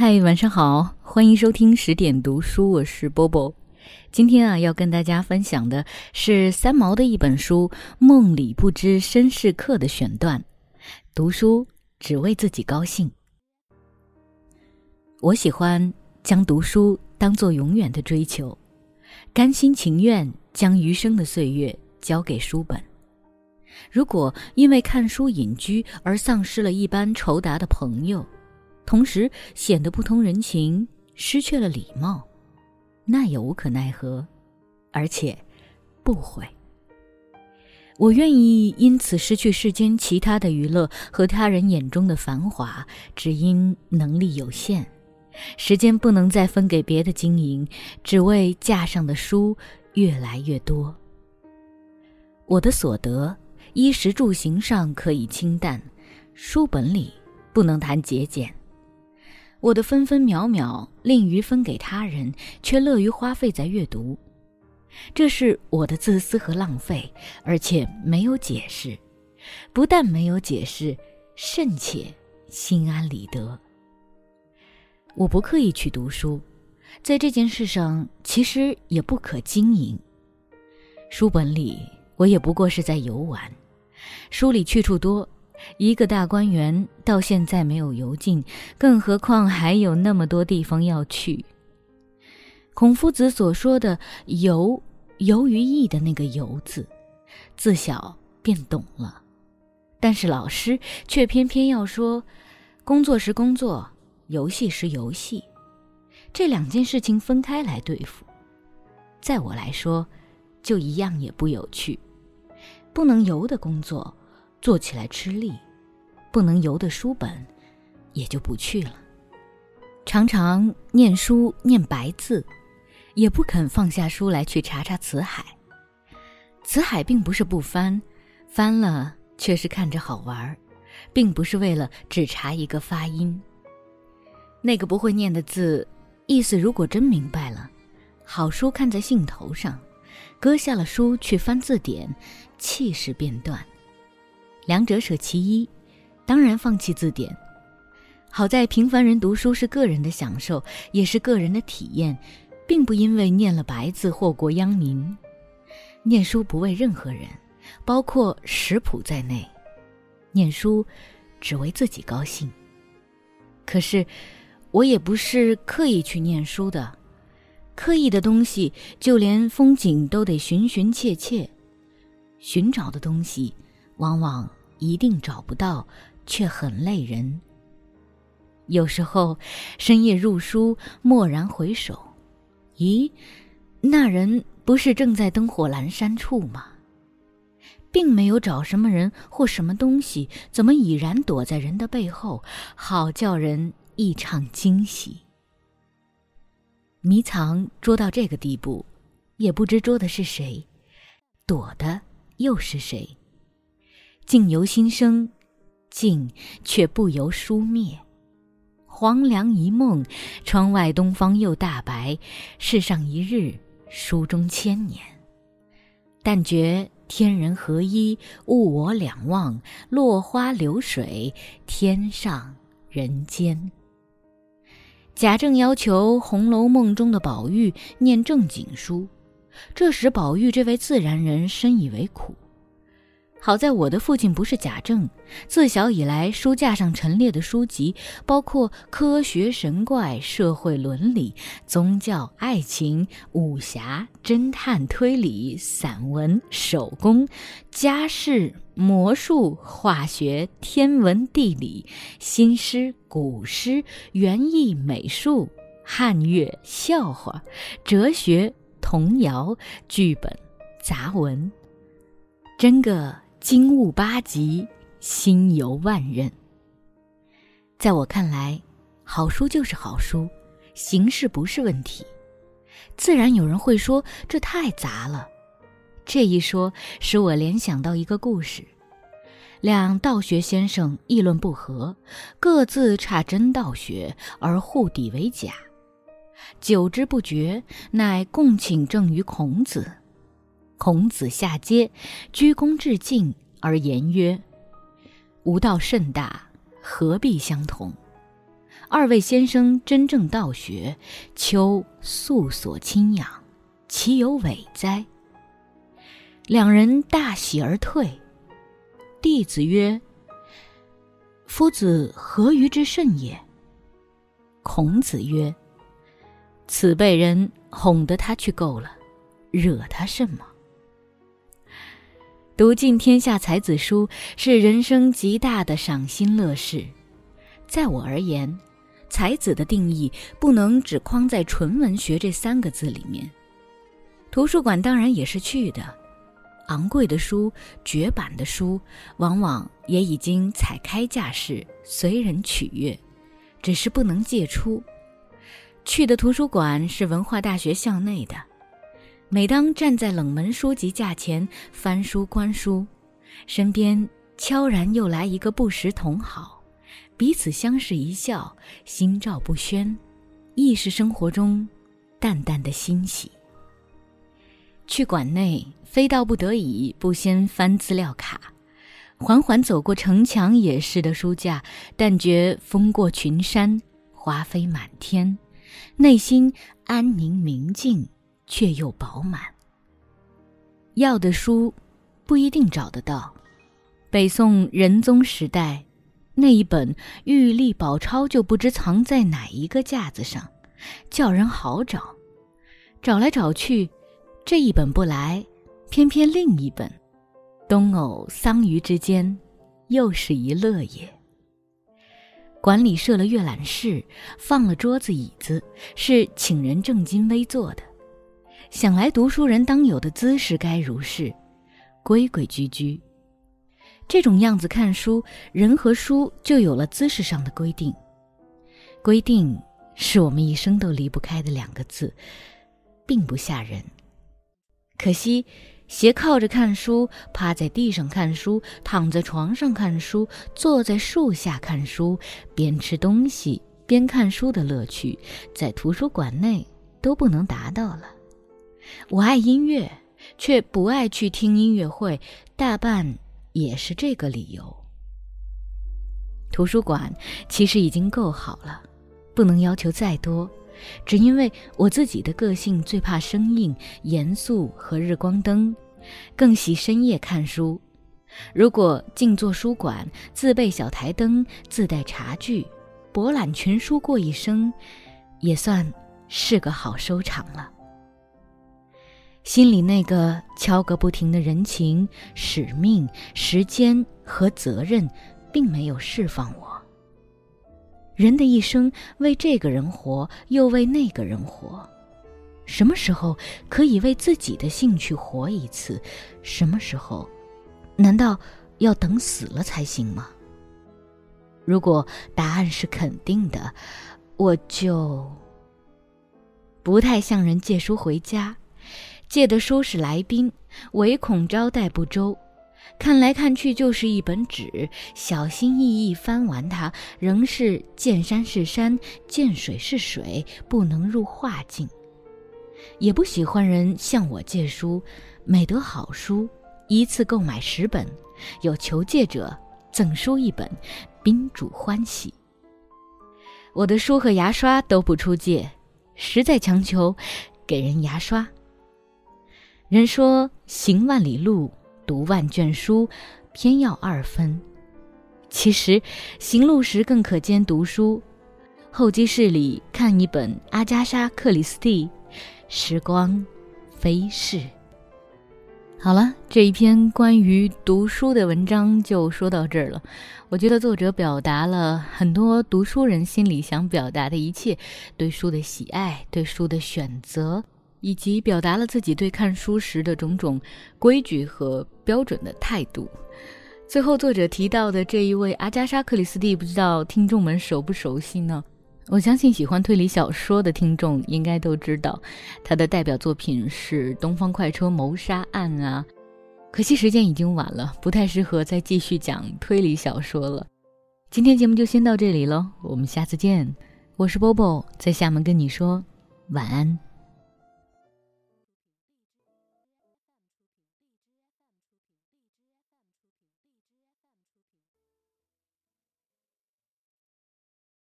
嗨，晚上好，欢迎收听十点读书，我是波波。今天啊，要跟大家分享的是三毛的一本书《梦里不知身是客》的选段。读书只为自己高兴。我喜欢将读书当做永远的追求，甘心情愿将余生的岁月交给书本。如果因为看书隐居而丧失了一般酬答的朋友，同时显得不通人情，失去了礼貌，那也无可奈何，而且不悔。我愿意因此失去世间其他的娱乐和他人眼中的繁华，只因能力有限，时间不能再分给别的经营，只为架上的书越来越多。我的所得，衣食住行上可以清淡，书本里不能谈节俭。我的分分秒秒，吝于分给他人，却乐于花费在阅读，这是我的自私和浪费，而且没有解释。不但没有解释，甚且心安理得。我不刻意去读书，在这件事上其实也不可经营。书本里，我也不过是在游玩，书里去处多。一个大观园到现在没有游尽，更何况还有那么多地方要去。孔夫子所说的“游”，游于艺的那个“游”字，自小便懂了，但是老师却偏偏要说：“工作时工作，游戏时游戏，这两件事情分开来对付。”在我来说，就一样也不有趣。不能游的工作。做起来吃力，不能游的书本，也就不去了。常常念书念白字，也不肯放下书来去查查辞海。辞海并不是不翻，翻了却是看着好玩儿，并不是为了只查一个发音。那个不会念的字，意思如果真明白了，好书看在兴头上，搁下了书去翻字典，气势便断。两者舍其一，当然放弃字典。好在平凡人读书是个人的享受，也是个人的体验，并不因为念了白字祸国殃民。念书不为任何人，包括食谱在内。念书只为自己高兴。可是，我也不是刻意去念书的。刻意的东西，就连风景都得寻寻切切，寻找的东西，往往。一定找不到，却很累人。有时候深夜入书，蓦然回首，咦，那人不是正在灯火阑珊处吗？并没有找什么人或什么东西，怎么已然躲在人的背后？好叫人异常惊喜。迷藏捉到这个地步，也不知捉的是谁，躲的又是谁？境由心生，境却不由书灭。黄粱一梦，窗外东方又大白。世上一日，书中千年。但觉天人合一，物我两忘。落花流水，天上人间。贾政要求《红楼梦》中的宝玉念正经书，这使宝玉这位自然人深以为苦。好在我的父亲不是贾政，自小以来书架上陈列的书籍，包括科学、神怪、社会、伦理、宗教、爱情、武侠、侦探、推理、散文、手工、家事、魔术、化学、天文、地理、新诗、古诗、园艺、美术、汉乐、笑话、哲学、童谣、剧本、杂文，真个。经悟八极，心游万仞。在我看来，好书就是好书，形式不是问题。自然有人会说这太杂了。这一说使我联想到一个故事：两道学先生议论不和，各自差真道学而互抵为假，久之不决，乃共请证于孔子。孔子下阶，鞠躬致敬而言曰：“吾道甚大，何必相同？二位先生真正道学，秋素所亲仰，岂有违哉？两人大喜而退。弟子曰：“夫子何愚之甚也？”孔子曰：“此辈人哄得他去够了，惹他什么？”读尽天下才子书是人生极大的赏心乐事。在我而言，才子的定义不能只框在纯文学这三个字里面。图书馆当然也是去的，昂贵的书、绝版的书，往往也已经采开架式，随人取阅，只是不能借出。去的图书馆是文化大学校内的。每当站在冷门书籍架前翻书观书，身边悄然又来一个不识同好，彼此相视一笑，心照不宣，亦是生活中淡淡的欣喜。去馆内，非到不得已不先翻资料卡，缓缓走过城墙也是的书架，但觉风过群山，花飞满天，内心安宁明静。却又饱满。要的书不一定找得到。北宋仁宗时代，那一本《玉历宝钞》就不知藏在哪一个架子上，叫人好找。找来找去，这一本不来，偏偏另一本。东偶桑榆之间，又是一乐也。馆里设了阅览室，放了桌子椅子，是请人正襟危坐的。想来读书人当有的姿势该如是，规规矩矩。这种样子看书，人和书就有了姿势上的规定。规定是我们一生都离不开的两个字，并不吓人。可惜，斜靠着看书，趴在地上看书，躺在床上看书，坐在树下看书，边吃东西边看书的乐趣，在图书馆内都不能达到了。我爱音乐，却不爱去听音乐会，大半也是这个理由。图书馆其实已经够好了，不能要求再多。只因为我自己的个性最怕生硬、严肃和日光灯，更喜深夜看书。如果静坐书馆，自备小台灯，自带茶具，博览群书过一生，也算是个好收场了。心里那个敲个不停的人情、使命、时间和责任，并没有释放我。人的一生为这个人活，又为那个人活，什么时候可以为自己的兴趣活一次？什么时候？难道要等死了才行吗？如果答案是肯定的，我就不太向人借书回家。借的书是来宾，唯恐招待不周。看来看去就是一本纸，小心翼翼翻完它，仍是见山是山，见水是水，不能入画境。也不喜欢人向我借书，每得好书，一次购买十本，有求借者赠书一本，宾主欢喜。我的书和牙刷都不出借，实在强求，给人牙刷。人说行万里路，读万卷书，偏要二分。其实行路时更可兼读书。候机室里看一本阿加莎·克里斯蒂，时光飞逝。好了，这一篇关于读书的文章就说到这儿了。我觉得作者表达了很多读书人心里想表达的一切：对书的喜爱，对书的选择。以及表达了自己对看书时的种种规矩和标准的态度。最后，作者提到的这一位阿加莎·克里斯蒂，不知道听众们熟不熟悉呢？我相信喜欢推理小说的听众应该都知道，他的代表作品是《东方快车谋杀案》啊。可惜时间已经晚了，不太适合再继续讲推理小说了。今天节目就先到这里了，我们下次见。我是波波，在厦门跟你说晚安。